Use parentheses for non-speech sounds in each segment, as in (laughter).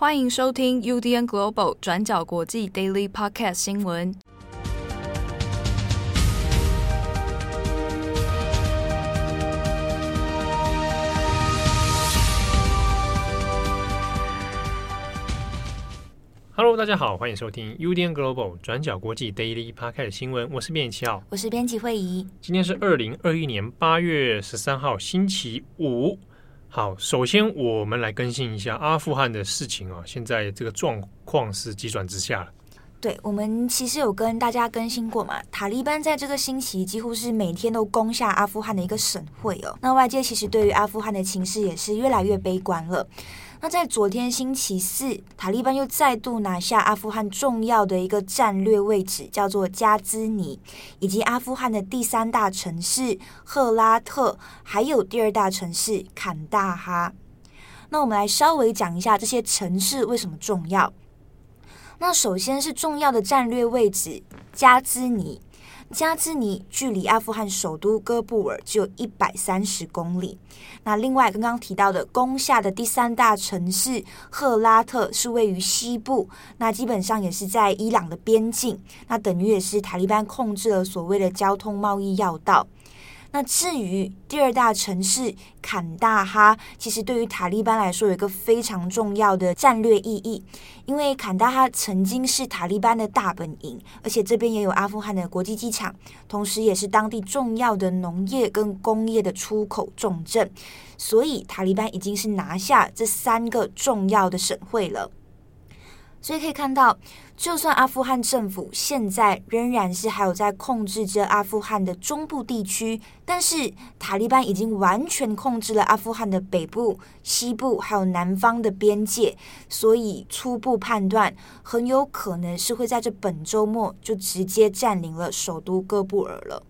欢迎收听 UDN Global 转角国际 Daily Podcast 新闻。Hello，大家好，欢迎收听 UDN Global 转角国际 Daily Podcast 新闻。我是编辑七号，我是编辑惠仪。今天是二零二一年八月十三号，星期五。好，首先我们来更新一下阿富汗的事情啊，现在这个状况是急转直下了。对，我们其实有跟大家更新过嘛，塔利班在这个星期几乎是每天都攻下阿富汗的一个省会哦。那外界其实对于阿富汗的情势也是越来越悲观了。那在昨天星期四，塔利班又再度拿下阿富汗重要的一个战略位置，叫做加兹尼，以及阿富汗的第三大城市赫拉特，还有第二大城市坎大哈。那我们来稍微讲一下这些城市为什么重要。那首先是重要的战略位置，加兹尼。加兹尼距离阿富汗首都哥布尔只有一百三十公里。那另外刚刚提到的攻下的第三大城市赫拉特是位于西部，那基本上也是在伊朗的边境，那等于也是塔利班控制了所谓的交通贸易要道。那至于第二大城市坎大哈，其实对于塔利班来说有一个非常重要的战略意义，因为坎大哈曾经是塔利班的大本营，而且这边也有阿富汗的国际机场，同时也是当地重要的农业跟工业的出口重镇，所以塔利班已经是拿下这三个重要的省会了。所以可以看到，就算阿富汗政府现在仍然是还有在控制着阿富汗的中部地区，但是塔利班已经完全控制了阿富汗的北部、西部还有南方的边界，所以初步判断很有可能是会在这本周末就直接占领了首都哥布尔了。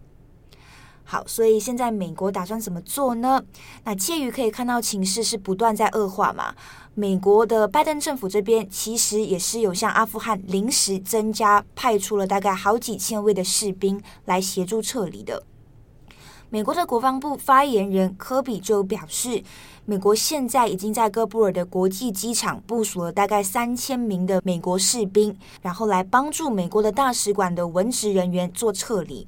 好，所以现在美国打算怎么做呢？那介于可以看到情势是不断在恶化嘛。美国的拜登政府这边其实也是有向阿富汗临时增加派出了大概好几千位的士兵来协助撤离的。美国的国防部发言人科比就表示，美国现在已经在哥布尔的国际机场部署了大概三千名的美国士兵，然后来帮助美国的大使馆的文职人员做撤离。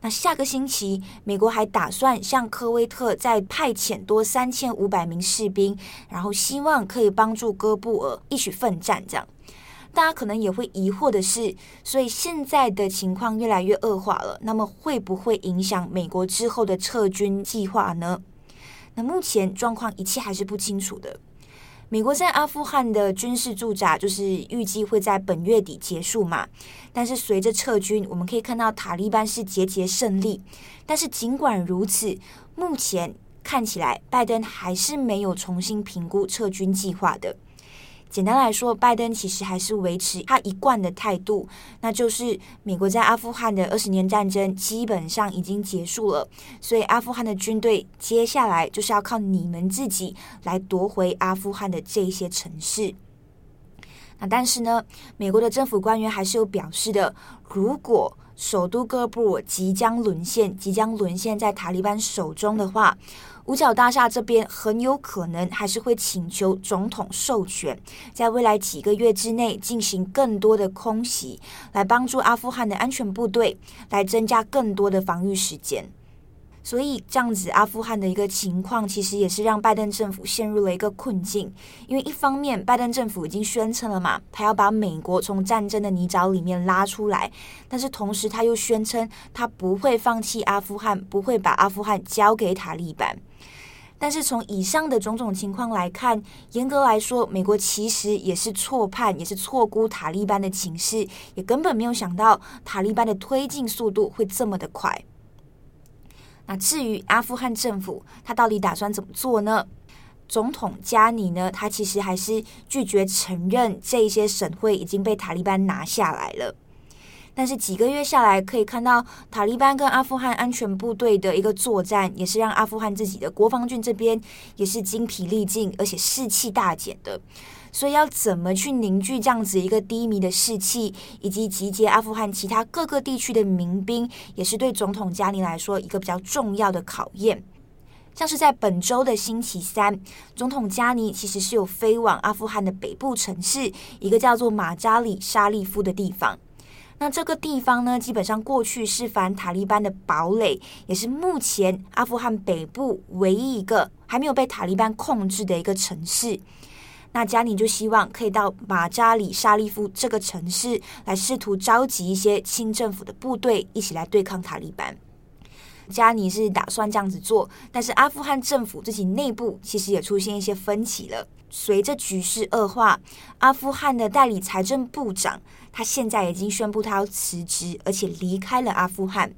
那下个星期，美国还打算向科威特再派遣多三千五百名士兵，然后希望可以帮助哥布尔一起奋战。这样，大家可能也会疑惑的是，所以现在的情况越来越恶化了，那么会不会影响美国之后的撤军计划呢？那目前状况一切还是不清楚的。美国在阿富汗的军事驻扎就是预计会在本月底结束嘛，但是随着撤军，我们可以看到塔利班是节节胜利。但是尽管如此，目前看起来拜登还是没有重新评估撤军计划的。简单来说，拜登其实还是维持他一贯的态度，那就是美国在阿富汗的二十年战争基本上已经结束了，所以阿富汗的军队接下来就是要靠你们自己来夺回阿富汗的这些城市。那但是呢，美国的政府官员还是有表示的，如果首都各部即将沦陷，即将沦陷在塔利班手中的话，五角大厦这边很有可能还是会请求总统授权，在未来几个月之内进行更多的空袭，来帮助阿富汗的安全部队，来增加更多的防御时间。所以这样子，阿富汗的一个情况，其实也是让拜登政府陷入了一个困境。因为一方面，拜登政府已经宣称了嘛，他要把美国从战争的泥沼里面拉出来，但是同时他又宣称他不会放弃阿富汗，不会把阿富汗交给塔利班。但是从以上的种种情况来看，严格来说，美国其实也是错判，也是错估塔利班的情势，也根本没有想到塔利班的推进速度会这么的快。那至于阿富汗政府，他到底打算怎么做呢？总统加尼呢，他其实还是拒绝承认这一些省会已经被塔利班拿下来了。但是几个月下来，可以看到塔利班跟阿富汗安全部队的一个作战，也是让阿富汗自己的国防军这边也是精疲力尽，而且士气大减的。所以要怎么去凝聚这样子一个低迷的士气，以及集结阿富汗其他各个地区的民兵，也是对总统加尼来说一个比较重要的考验。像是在本周的星期三，总统加尼其实是有飞往阿富汗的北部城市，一个叫做马扎里沙利夫的地方。那这个地方呢，基本上过去是反塔利班的堡垒，也是目前阿富汗北部唯一一个还没有被塔利班控制的一个城市。那加尼就希望可以到马扎里沙利夫这个城市来试图召集一些亲政府的部队，一起来对抗塔利班。加尼是打算这样子做，但是阿富汗政府自己内部其实也出现一些分歧了。随着局势恶化，阿富汗的代理财政部长他现在已经宣布他要辞职，而且离开了阿富汗。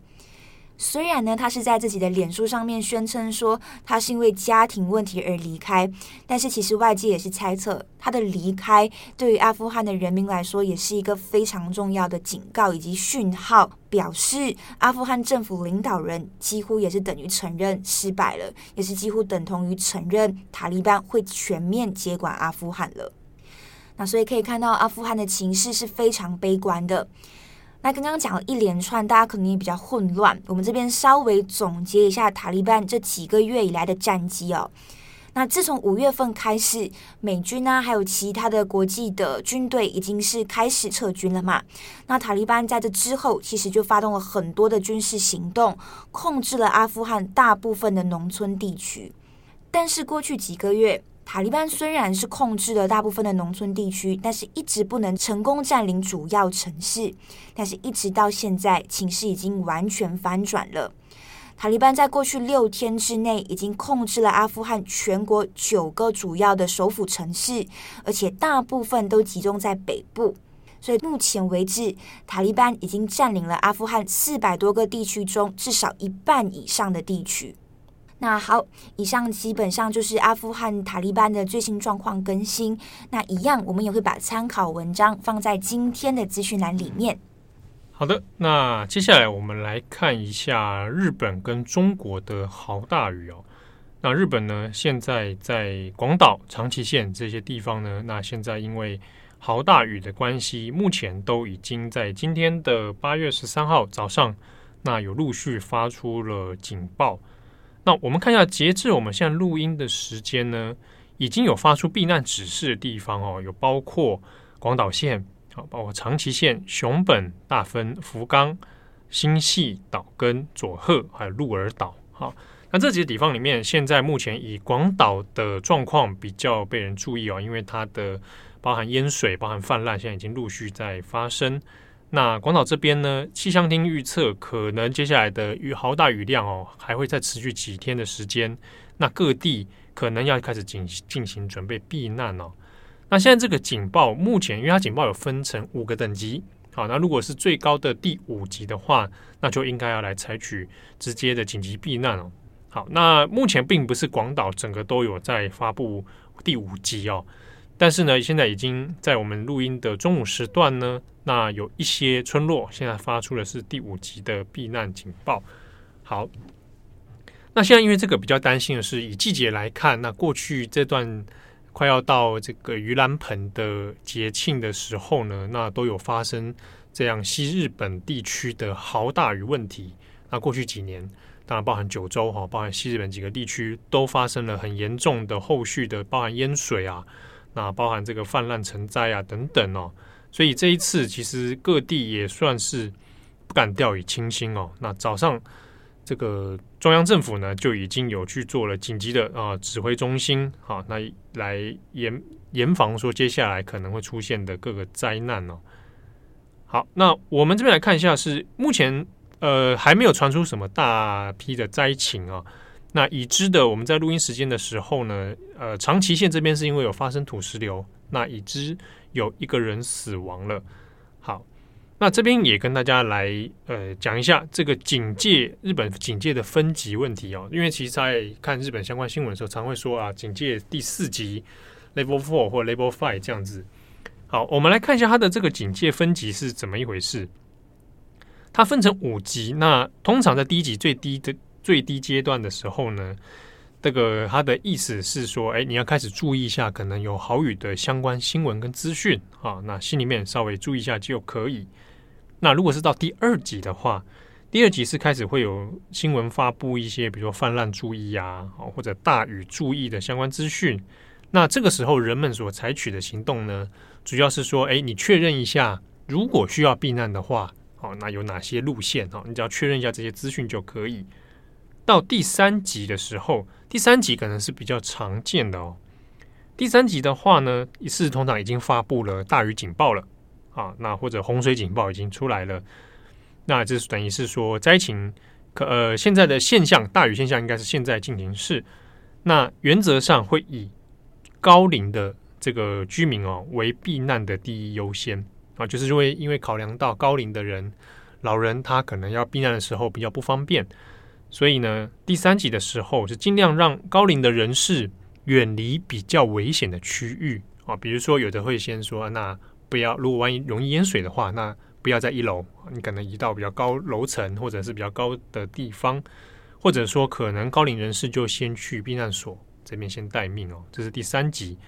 虽然呢，他是在自己的脸书上面宣称说他是因为家庭问题而离开，但是其实外界也是猜测他的离开对于阿富汗的人民来说也是一个非常重要的警告以及讯号，表示阿富汗政府领导人几乎也是等于承认失败了，也是几乎等同于承认塔利班会全面接管阿富汗了。那所以可以看到阿富汗的情势是非常悲观的。那刚刚讲了一连串，大家可能也比较混乱。我们这边稍微总结一下塔利班这几个月以来的战绩哦。那自从五月份开始，美军呢、啊、还有其他的国际的军队已经是开始撤军了嘛。那塔利班在这之后，其实就发动了很多的军事行动，控制了阿富汗大部分的农村地区。但是过去几个月，塔利班虽然是控制了大部分的农村地区，但是一直不能成功占领主要城市。但是，一直到现在，情势已经完全翻转了。塔利班在过去六天之内，已经控制了阿富汗全国九个主要的首府城市，而且大部分都集中在北部。所以，目前为止，塔利班已经占领了阿富汗四百多个地区中至少一半以上的地区。那好，以上基本上就是阿富汗塔利班的最新状况更新。那一样，我们也会把参考文章放在今天的资讯栏里面。好的，那接下来我们来看一下日本跟中国的豪大雨哦。那日本呢，现在在广岛、长崎县这些地方呢，那现在因为豪大雨的关系，目前都已经在今天的八月十三号早上，那有陆续发出了警报。那我们看一下，截至我们现在录音的时间呢，已经有发出避难指示的地方哦，有包括广岛县，啊，包括长崎县、熊本、大分、福冈、新潟、岛根、佐贺，还有鹿儿岛。好，那这几个地方里面，现在目前以广岛的状况比较被人注意哦，因为它的包含淹水、包含泛滥，现在已经陆续在发生。那广岛这边呢，气象厅预测可能接下来的雨豪大雨量哦，还会再持续几天的时间。那各地可能要开始进进行准备避难哦。那现在这个警报目前，因为它警报有分成五个等级，好，那如果是最高的第五级的话，那就应该要来采取直接的紧急避难哦。好，那目前并不是广岛整个都有在发布第五级哦。但是呢，现在已经在我们录音的中午时段呢，那有一些村落现在发出的是第五级的避难警报。好，那现在因为这个比较担心的是，以季节来看，那过去这段快要到这个盂兰盆的节庆的时候呢，那都有发生这样西日本地区的豪大雨问题。那过去几年，当然包含九州哈，包含西日本几个地区都发生了很严重的后续的，包含淹水啊。那包含这个泛滥成灾啊等等哦，所以这一次其实各地也算是不敢掉以轻心哦。那早上这个中央政府呢就已经有去做了紧急的啊指挥中心，好，那来严严防说接下来可能会出现的各个灾难哦。好，那我们这边来看一下，是目前呃还没有传出什么大批的灾情啊。那已知的，我们在录音时间的时候呢，呃，长崎县这边是因为有发生土石流，那已知有一个人死亡了。好，那这边也跟大家来呃讲一下这个警戒，日本警戒的分级问题哦。因为其实在看日本相关新闻的时候，常会说啊，警戒第四级 （Level Four） 或 Level Five 这样子。好，我们来看一下它的这个警戒分级是怎么一回事。它分成五级，那通常在第一级最低的。最低阶段的时候呢，这个他的意思是说，哎，你要开始注意一下，可能有好雨的相关新闻跟资讯啊，那心里面稍微注意一下就可以。那如果是到第二级的话，第二集是开始会有新闻发布一些，比如说泛滥注意啊，或者大雨注意的相关资讯。那这个时候人们所采取的行动呢，主要是说，哎，你确认一下，如果需要避难的话，哦，那有哪些路线？哦，你只要确认一下这些资讯就可以。到第三集的时候，第三集可能是比较常见的哦。第三集的话呢，是通常已经发布了大雨警报了啊，那或者洪水警报已经出来了。那这是等于是说灾情可呃现在的现象，大雨现象应该是现在进行式。那原则上会以高龄的这个居民哦为避难的第一优先啊，就是因为因为考量到高龄的人、老人他可能要避难的时候比较不方便，所以呢第三集的时候是尽量让高龄的人士远离比较危险的区域啊，比如说有的会先说那不要，如果万一容易淹水的话，那不要在一楼，你可能移到比较高楼层或者是比较高的地方，或者说可能高龄人士就先去避难所这边先待命哦。这是第三集，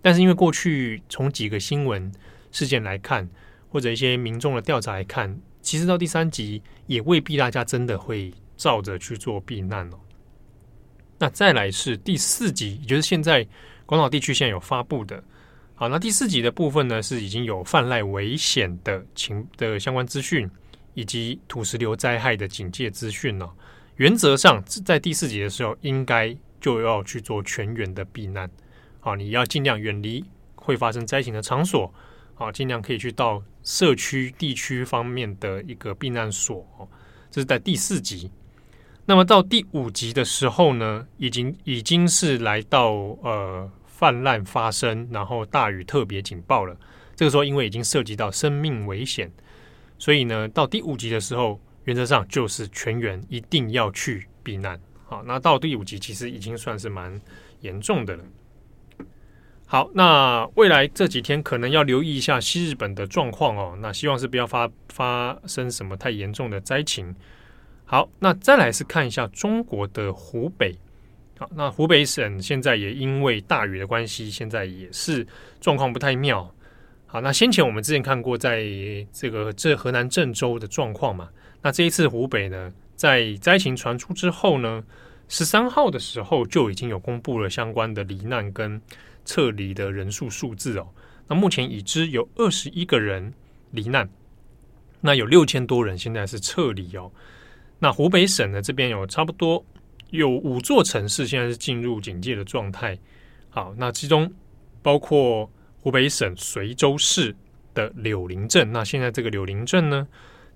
但是因为过去从几个新闻事件来看，或者一些民众的调查来看，其实到第三集也未必大家真的会照着去做避难哦。那再来是第四集，也就是现在广岛地区现在有发布的。好，那第四集的部分呢，是已经有泛滥危险的情的相关资讯，以及土石流灾害的警戒资讯了。原则上，在第四集的时候，应该就要去做全员的避难。好，你要尽量远离会发生灾情的场所。好，尽量可以去到社区地区方面的一个避难所。这是在第四集。那么到第五集的时候呢，已经已经是来到呃。泛滥发生，然后大雨特别警报了。这个时候，因为已经涉及到生命危险，所以呢，到第五集的时候，原则上就是全员一定要去避难。好，那到第五集其实已经算是蛮严重的了。好，那未来这几天可能要留意一下西日本的状况哦。那希望是不要发发生什么太严重的灾情。好，那再来是看一下中国的湖北。好，那湖北省现在也因为大雨的关系，现在也是状况不太妙。好，那先前我们之前看过，在这个这河南郑州的状况嘛，那这一次湖北呢，在灾情传出之后呢，十三号的时候就已经有公布了相关的罹难跟撤离的人数数字哦。那目前已知有二十一个人罹难，那有六千多人现在是撤离哦。那湖北省呢，这边有差不多。有五座城市现在是进入警戒的状态。好，那其中包括湖北省随州市的柳林镇。那现在这个柳林镇呢，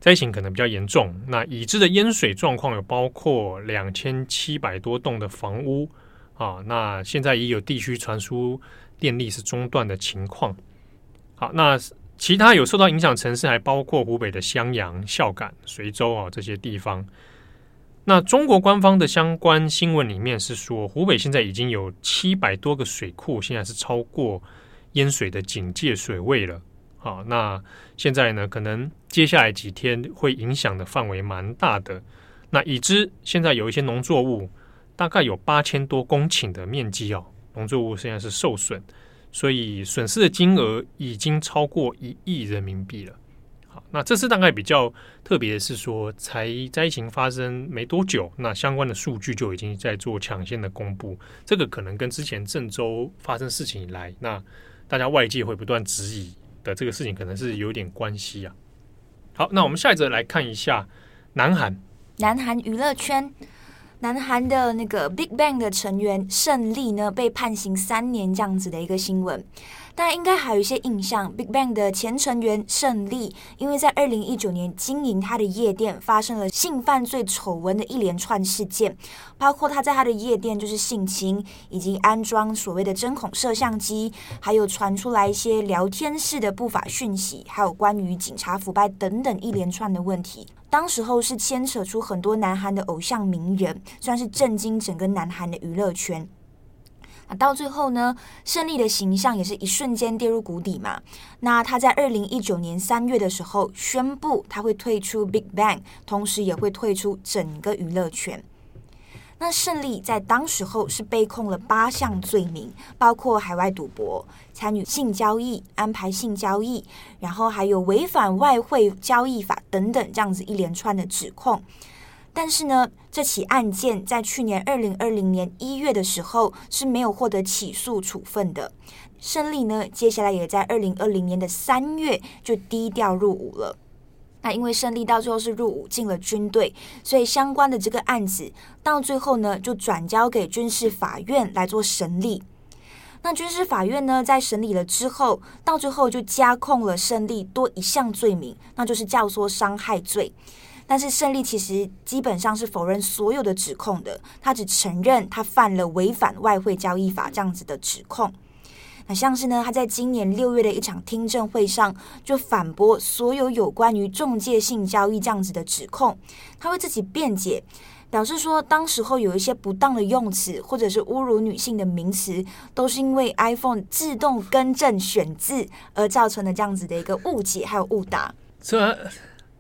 灾情可能比较严重。那已知的淹水状况有包括两千七百多栋的房屋。啊，那现在也有地区传出电力是中断的情况。好，那其他有受到影响城市还包括湖北的襄阳、孝感、随州啊这些地方。那中国官方的相关新闻里面是说，湖北现在已经有七百多个水库，现在是超过淹水的警戒水位了。好，那现在呢，可能接下来几天会影响的范围蛮大的。那已知现在有一些农作物，大概有八千多公顷的面积哦，农作物现在是受损，所以损失的金额已经超过一亿人民币了。好那这次大概比较特别的是说，才灾情发生没多久，那相关的数据就已经在做抢先的公布。这个可能跟之前郑州发生事情以来，那大家外界会不断质疑的这个事情，可能是有点关系啊。好，那我们下一则来看一下南韩，南韩娱乐圈，南韩的那个 Big Bang 的成员胜利呢，被判刑三年这样子的一个新闻。大家应该还有一些印象，Big Bang 的前成员胜利，因为在二零一九年经营他的夜店，发生了性犯罪丑闻的一连串事件，包括他在他的夜店就是性侵，以及安装所谓的针孔摄像机，还有传出来一些聊天室的不法讯息，还有关于警察腐败等等一连串的问题。当时候是牵扯出很多南韩的偶像名人，算是震惊整个南韩的娱乐圈。那到最后呢，胜利的形象也是一瞬间跌入谷底嘛。那他在二零一九年三月的时候宣布他会退出 Big Bang，同时也会退出整个娱乐圈。那胜利在当时候是被控了八项罪名，包括海外赌博、参与性交易、安排性交易，然后还有违反外汇交易法等等这样子一连串的指控。但是呢，这起案件在去年二零二零年一月的时候是没有获得起诉处分的。胜利呢，接下来也在二零二零年的三月就低调入伍了。那因为胜利到最后是入伍进了军队，所以相关的这个案子到最后呢，就转交给军事法院来做审理。那军事法院呢，在审理了之后，到最后就加控了胜利多一项罪名，那就是教唆伤害罪。但是胜利其实基本上是否认所有的指控的，他只承认他犯了违反外汇交易法这样子的指控。那像是呢，他在今年六月的一场听证会上就反驳所有有关于中介性交易这样子的指控，他为自己辩解，表示说当时候有一些不当的用词或者是侮辱女性的名词，都是因为 iPhone 自动更正选字而造成的这样子的一个误解还有误答。是啊，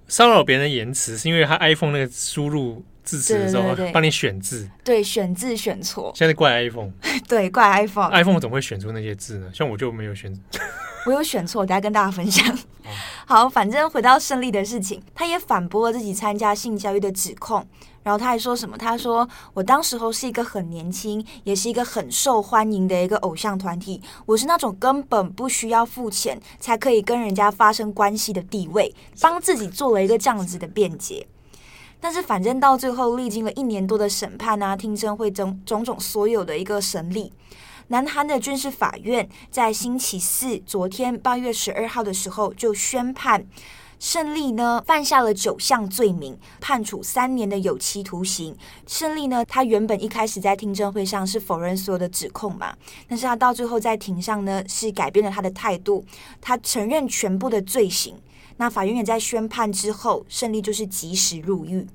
骚扰别人的言辞是因为他 iPhone 那个输入。字词的时候帮你选字，对，选字选错。现在怪 iPhone，(laughs) 对，怪 iPhone。iPhone 怎么会选出那些字呢？像我就没有选，(laughs) 我有选错，等下跟大家分享。(laughs) 好，反正回到胜利的事情，他也反驳了自己参加性教育的指控。然后他还说什么？他说：“我当时候是一个很年轻，也是一个很受欢迎的一个偶像团体。我是那种根本不需要付钱才可以跟人家发生关系的地位，帮自己做了一个这样子的辩解。”但是反正到最后，历经了一年多的审判啊、听证会种种种所有的一个审理，南韩的军事法院在星期四，昨天八月十二号的时候就宣判，胜利呢犯下了九项罪名，判处三年的有期徒刑。胜利呢，他原本一开始在听证会上是否认所有的指控嘛，但是他到最后在庭上呢是改变了他的态度，他承认全部的罪行。那法院也在宣判之后，胜利就是及时入狱。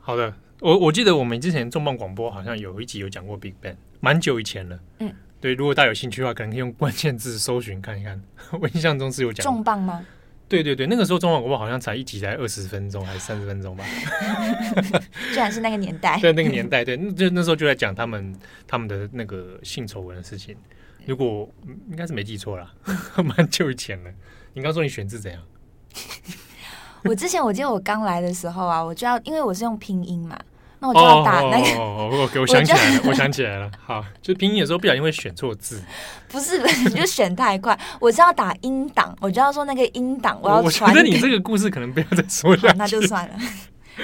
好的，我我记得我们之前重磅广播好像有一集有讲过 Big Bang，蛮久以前了。嗯，对，如果大家有兴趣的话，可能可以用关键字搜寻看一看。(laughs) 我印象中是有讲重磅吗？对对对，那个时候重磅广播好像才一集才二十分钟还是三十分钟吧？(laughs) 居然是那个年代，在那个年代，对，(laughs) 就那时候就在讲他们他们的那个性丑闻的事情。如果应该是没记错啦，蛮久以前了。你刚说你选字怎样？(laughs) 我之前我记得我刚来的时候啊，我就要因为我是用拼音嘛，那我就要打那个。哦哦哦，(laughs) 我想起来了，我想起来了。好，就拼音有时候不小心会选错字。不是，(laughs) 你就选太快。我是要打音档，我就要说那个音档，我要传。我觉得你这个故事可能不要再说了，那就算了。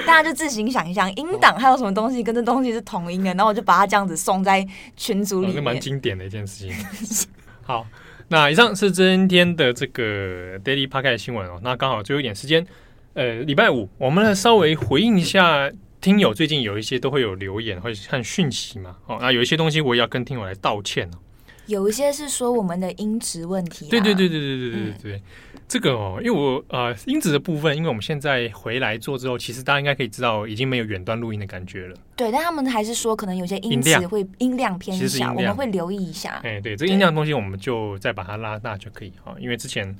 大家就自行想一想，音档还有什么东西跟这东西是同音的，然后我就把它这样子送在群组里面。蛮经典的一件事情。好。那以上是今天的这个 Daily Podcast 新闻哦。那刚好最后一点时间，呃，礼拜五，我们来稍微回应一下听友最近有一些都会有留言或者看讯息嘛。哦，那有一些东西我也要跟听友来道歉哦。有一些是说我们的音质问题。对对对对对对对对对。嗯这个哦，因为我呃音质的部分，因为我们现在回来做之后，其实大家应该可以知道，已经没有远端录音的感觉了。对，但他们还是说，可能有些音质会音量偏小，我们会留意一下。哎，对，这个音量的东西，我们就再把它拉大就可以哈。因为之前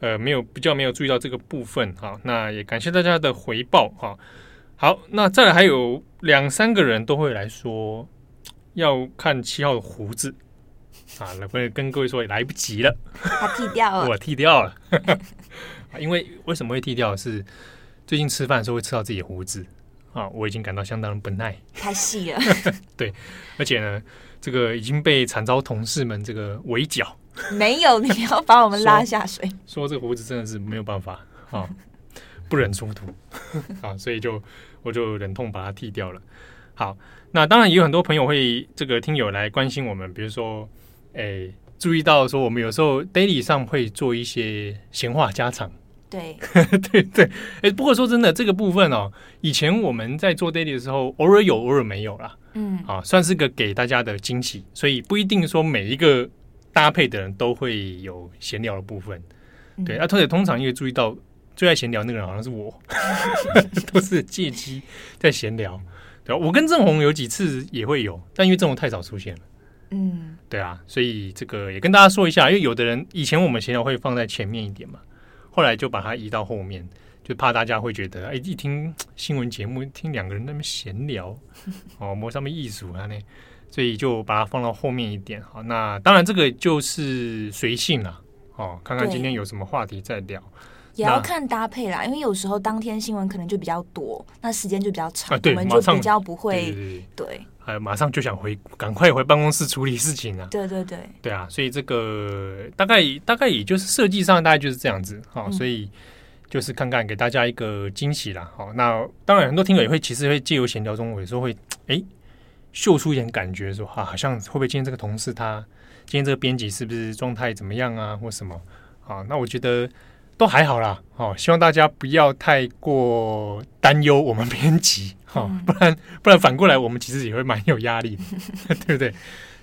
呃没有比较没有注意到这个部分哈，那也感谢大家的回报哈。好，那再来还有两三个人都会来说要看七号的胡子。啊，来不跟各位说，也来不及了，他剃掉了，我剃掉了。(laughs) 因为为什么会剃掉？是最近吃饭的时候会吃到自己的胡子啊，我已经感到相当的不耐，太细了。(laughs) 对，而且呢，这个已经被惨遭同事们这个围剿。没有，你要把我们拉下水。说，说这个胡子真的是没有办法啊，(laughs) 不忍冲突啊，所以就我就忍痛把它剃掉了。好，那当然也有很多朋友会这个听友来关心我们，比如说。哎，注意到说我们有时候 daily 上会做一些闲话家常，对 (laughs) 对对。哎，不过说真的，这个部分哦，以前我们在做 daily 的时候，偶尔有，偶尔没有啦。嗯，啊，算是个给大家的惊喜，所以不一定说每一个搭配的人都会有闲聊的部分。嗯、对，而且通常因为注意到最爱闲聊那个人好像是我，(laughs) 都是借机在闲聊。对，我跟郑红有几次也会有，但因为郑红太少出现了。嗯，对啊，所以这个也跟大家说一下，因为有的人以前我们闲聊会放在前面一点嘛，后来就把它移到后面，就怕大家会觉得，哎，一听新闻节目，听两个人那么闲聊，(laughs) 哦，摸上面艺术啊那，所以就把它放到后面一点。好，那当然这个就是随性啦，哦，看看今天有什么话题再聊。也要看搭配啦，因为有时候当天新闻可能就比较多，那时间就比较长，啊、我们就比较不会对，对，对，对，还有马上就想回，赶快回办公室处理事情啊。对对对，对啊，所以这个大概大概也就是设计上大概就是这样子哈、哦，所以就是看看给大家一个惊喜啦。好、哦，那当然很多听友也会其实会借由闲聊中，有时候会哎秀出一点感觉说，说啊好像会不会今天这个同事他今天这个编辑是不是状态怎么样啊，或什么啊？那我觉得。都还好啦，哦，希望大家不要太过担忧我们编辑，哈、(laughs) 哦，不然不然反过来我们其实也会蛮有压力的，(laughs) 对不对？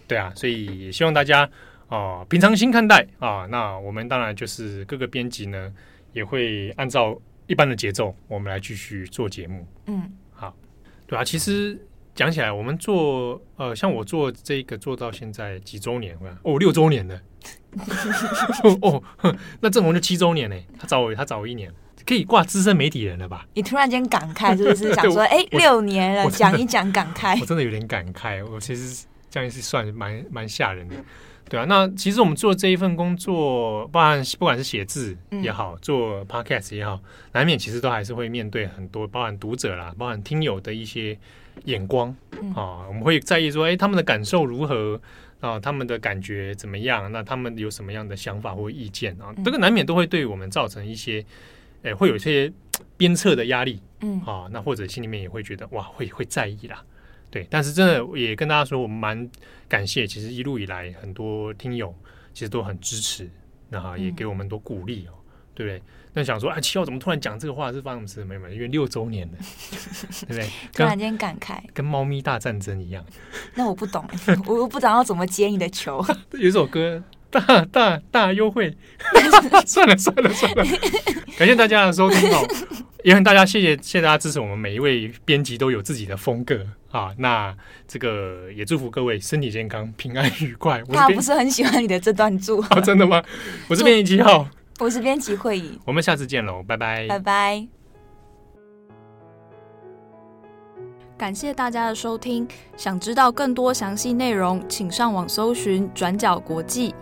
对啊，所以也希望大家哦平常心看待啊。那我们当然就是各个编辑呢，也会按照一般的节奏，我们来继续做节目。嗯，好，对啊，其实讲起来，我们做呃，像我做这个做到现在几周年？哦，六周年了。(laughs) 哦，那正红就七周年呢，他早我他早我一年，可以挂资深媒体人了吧？你突然间感慨，是不是想说，(laughs) 哎、欸，六年了，讲一讲感慨？我真的有点感慨，我其实这样是算蛮蛮吓人的，对啊。那其实我们做这一份工作，包含不管是写字也好，做 podcast 也好，难免其实都还是会面对很多，包含读者啦，包含听友的一些眼光啊，我们会在意说，哎、欸，他们的感受如何？啊，他们的感觉怎么样？那他们有什么样的想法或意见啊？这个难免都会对我们造成一些，哎，会有一些鞭策的压力。嗯，啊，那或者心里面也会觉得哇，会会在意啦。对，但是真的也跟大家说，我们蛮感谢，其实一路以来很多听友其实都很支持，那也给我们很多鼓励哦，对不对？那想说，啊，七号怎么突然讲这个话？是发生什么事没有？因为六周年了，对不对？(laughs) 突然间感慨，跟猫咪大战争一样。那我不懂，我又不知道要怎么接你的球。(laughs) 有一首歌，大大大优惠。(laughs) 算了算了算了，感谢大家的收听哦，也很大家谢谢谢谢大家支持我们每一位编辑都有自己的风格啊。那这个也祝福各位身体健康、平安愉快。我不是很喜欢你的这段祝、(laughs) 哦，真的吗？我是编辑七号。我是编辑会议，我们下次见喽，拜拜，拜拜。感谢大家的收听，想知道更多详细内容，请上网搜寻转角国际。